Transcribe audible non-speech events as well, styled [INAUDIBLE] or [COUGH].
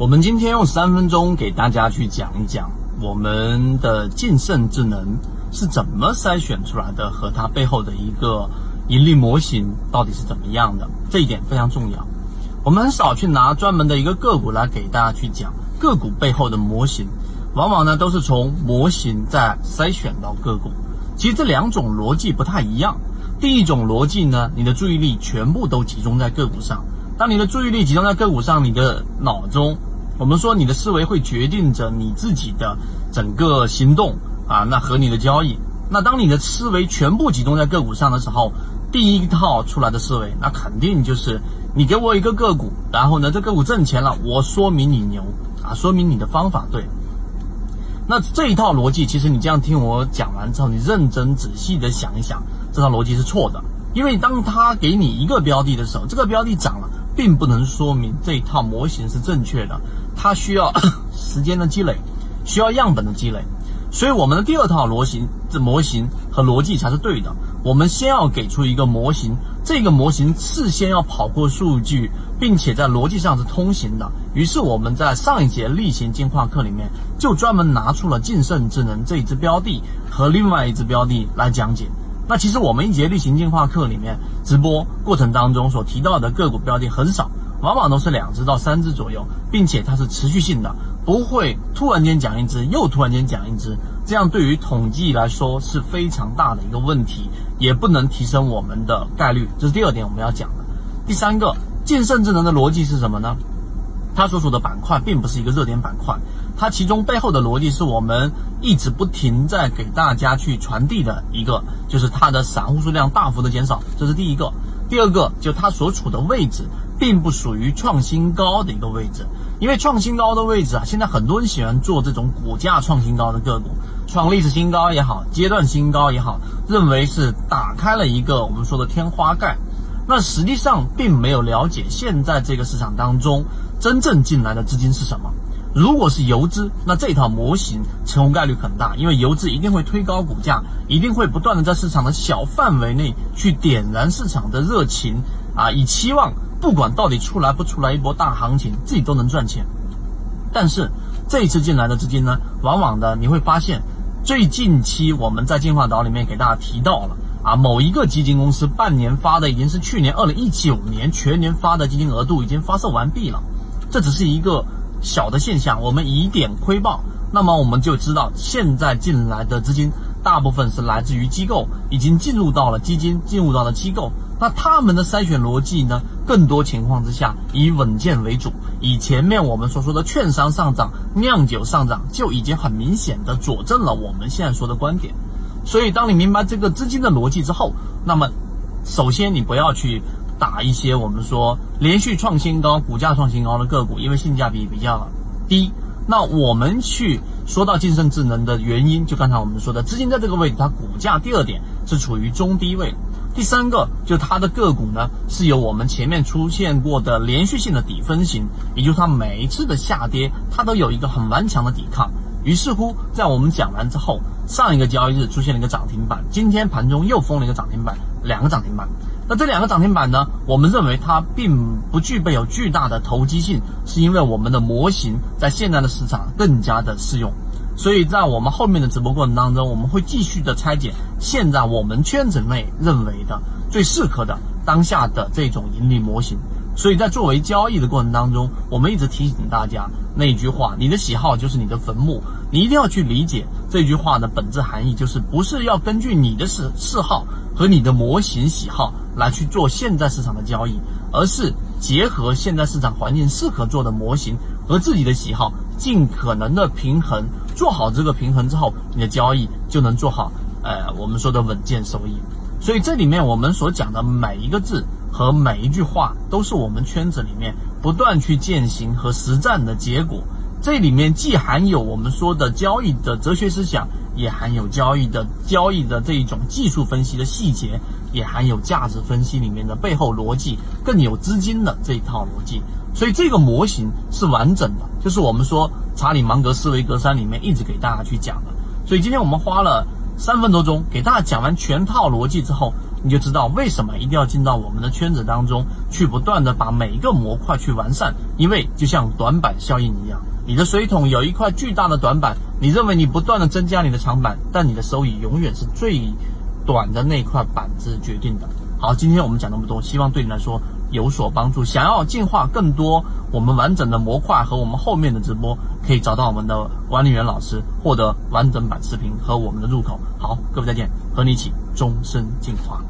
我们今天用三分钟给大家去讲一讲我们的晋盛智能是怎么筛选出来的，和它背后的一个盈利模型到底是怎么样的，这一点非常重要。我们很少去拿专门的一个个股来给大家去讲个股背后的模型，往往呢都是从模型再筛选到个股。其实这两种逻辑不太一样。第一种逻辑呢，你的注意力全部都集中在个股上。当你的注意力集中在个股上，你的脑中，我们说你的思维会决定着你自己的整个行动啊，那和你的交易。那当你的思维全部集中在个股上的时候，第一套出来的思维，那肯定就是你给我一个个股，然后呢，这个股挣钱了，我说明你牛啊，说明你的方法对。那这一套逻辑，其实你这样听我讲完之后，你认真仔细的想一想，这套逻辑是错的。因为当他给你一个标的的时候，这个标的涨。并不能说明这一套模型是正确的，它需要 [COUGHS] 时间的积累，需要样本的积累，所以我们的第二套模型这模型和逻辑才是对的。我们先要给出一个模型，这个模型事先要跑过数据，并且在逻辑上是通行的。于是我们在上一节例行进化课里面就专门拿出了晋盛智能这一只标的和另外一只标的来讲解。那其实我们一节例行进化课里面直播过程当中所提到的个股标的很少，往往都是两只到三只左右，并且它是持续性的，不会突然间讲一只又突然间讲一只，这样对于统计来说是非常大的一个问题，也不能提升我们的概率。这是第二点我们要讲的。第三个，晋盛智能的逻辑是什么呢？它所属的板块并不是一个热点板块。它其中背后的逻辑是我们一直不停在给大家去传递的一个，就是它的散户数量大幅的减少，这是第一个。第二个，就它所处的位置并不属于创新高的一个位置，因为创新高的位置啊，现在很多人喜欢做这种股价创新高的个股，创历史新高也好，阶段新高也好，认为是打开了一个我们说的天花盖，那实际上并没有了解现在这个市场当中真正进来的资金是什么。如果是游资，那这套模型成功概率很大，因为游资一定会推高股价，一定会不断的在市场的小范围内去点燃市场的热情啊，以期望不管到底出来不出来一波大行情，自己都能赚钱。但是这一次进来的资金呢，往往的你会发现，最近期我们在进化岛里面给大家提到了啊，某一个基金公司半年发的已经是去年二零一九年全年发的基金额度已经发售完毕了，这只是一个。小的现象，我们以点窥豹，那么我们就知道现在进来的资金大部分是来自于机构，已经进入到了基金，进入到了机构。那他们的筛选逻辑呢？更多情况之下以稳健为主，以前面我们所说的券商上涨、酿酒上涨，就已经很明显的佐证了我们现在说的观点。所以，当你明白这个资金的逻辑之后，那么首先你不要去。打一些我们说连续创新高、股价创新高的个股，因为性价比比较低。那我们去说到晋升智能的原因，就刚才我们说的，资金在这个位置，它股价第二点是处于中低位。第三个，就它的个股呢，是有我们前面出现过的连续性的底分型，也就是它每一次的下跌，它都有一个很顽强的抵抗。于是乎，在我们讲完之后，上一个交易日出现了一个涨停板，今天盘中又封了一个涨停板，两个涨停板。那这两个涨停板呢？我们认为它并不具备有巨大的投机性，是因为我们的模型在现在的市场更加的适用。所以在我们后面的直播过程当中，我们会继续的拆解现在我们圈子内认为的最适合的当下的这种盈利模型。所以在作为交易的过程当中，我们一直提醒大家那句话：你的喜好就是你的坟墓。你一定要去理解这句话的本质含义，就是不是要根据你的嗜嗜好和你的模型喜好来去做现在市场的交易，而是结合现在市场环境适合做的模型和自己的喜好，尽可能的平衡，做好这个平衡之后，你的交易就能做好。呃，我们说的稳健收益。所以这里面我们所讲的每一个字和每一句话，都是我们圈子里面不断去践行和实战的结果。这里面既含有我们说的交易的哲学思想，也含有交易的交易的这一种技术分析的细节，也含有价值分析里面的背后逻辑，更有资金的这一套逻辑。所以这个模型是完整的，就是我们说查理芒格思维格栅里面一直给大家去讲的。所以今天我们花了三分多钟给大家讲完全套逻辑之后，你就知道为什么一定要进到我们的圈子当中去，不断的把每一个模块去完善。因为就像短板效应一样，你的水桶有一块巨大的短板，你认为你不断的增加你的长板，但你的收益永远是最短的那块板子决定的。好，今天我们讲那么多，希望对你来说有所帮助。想要进化更多我们完整的模块和我们后面的直播，可以找到我们的管理员老师，获得完整版视频和我们的入口。好，各位再见，和你一起终身进化。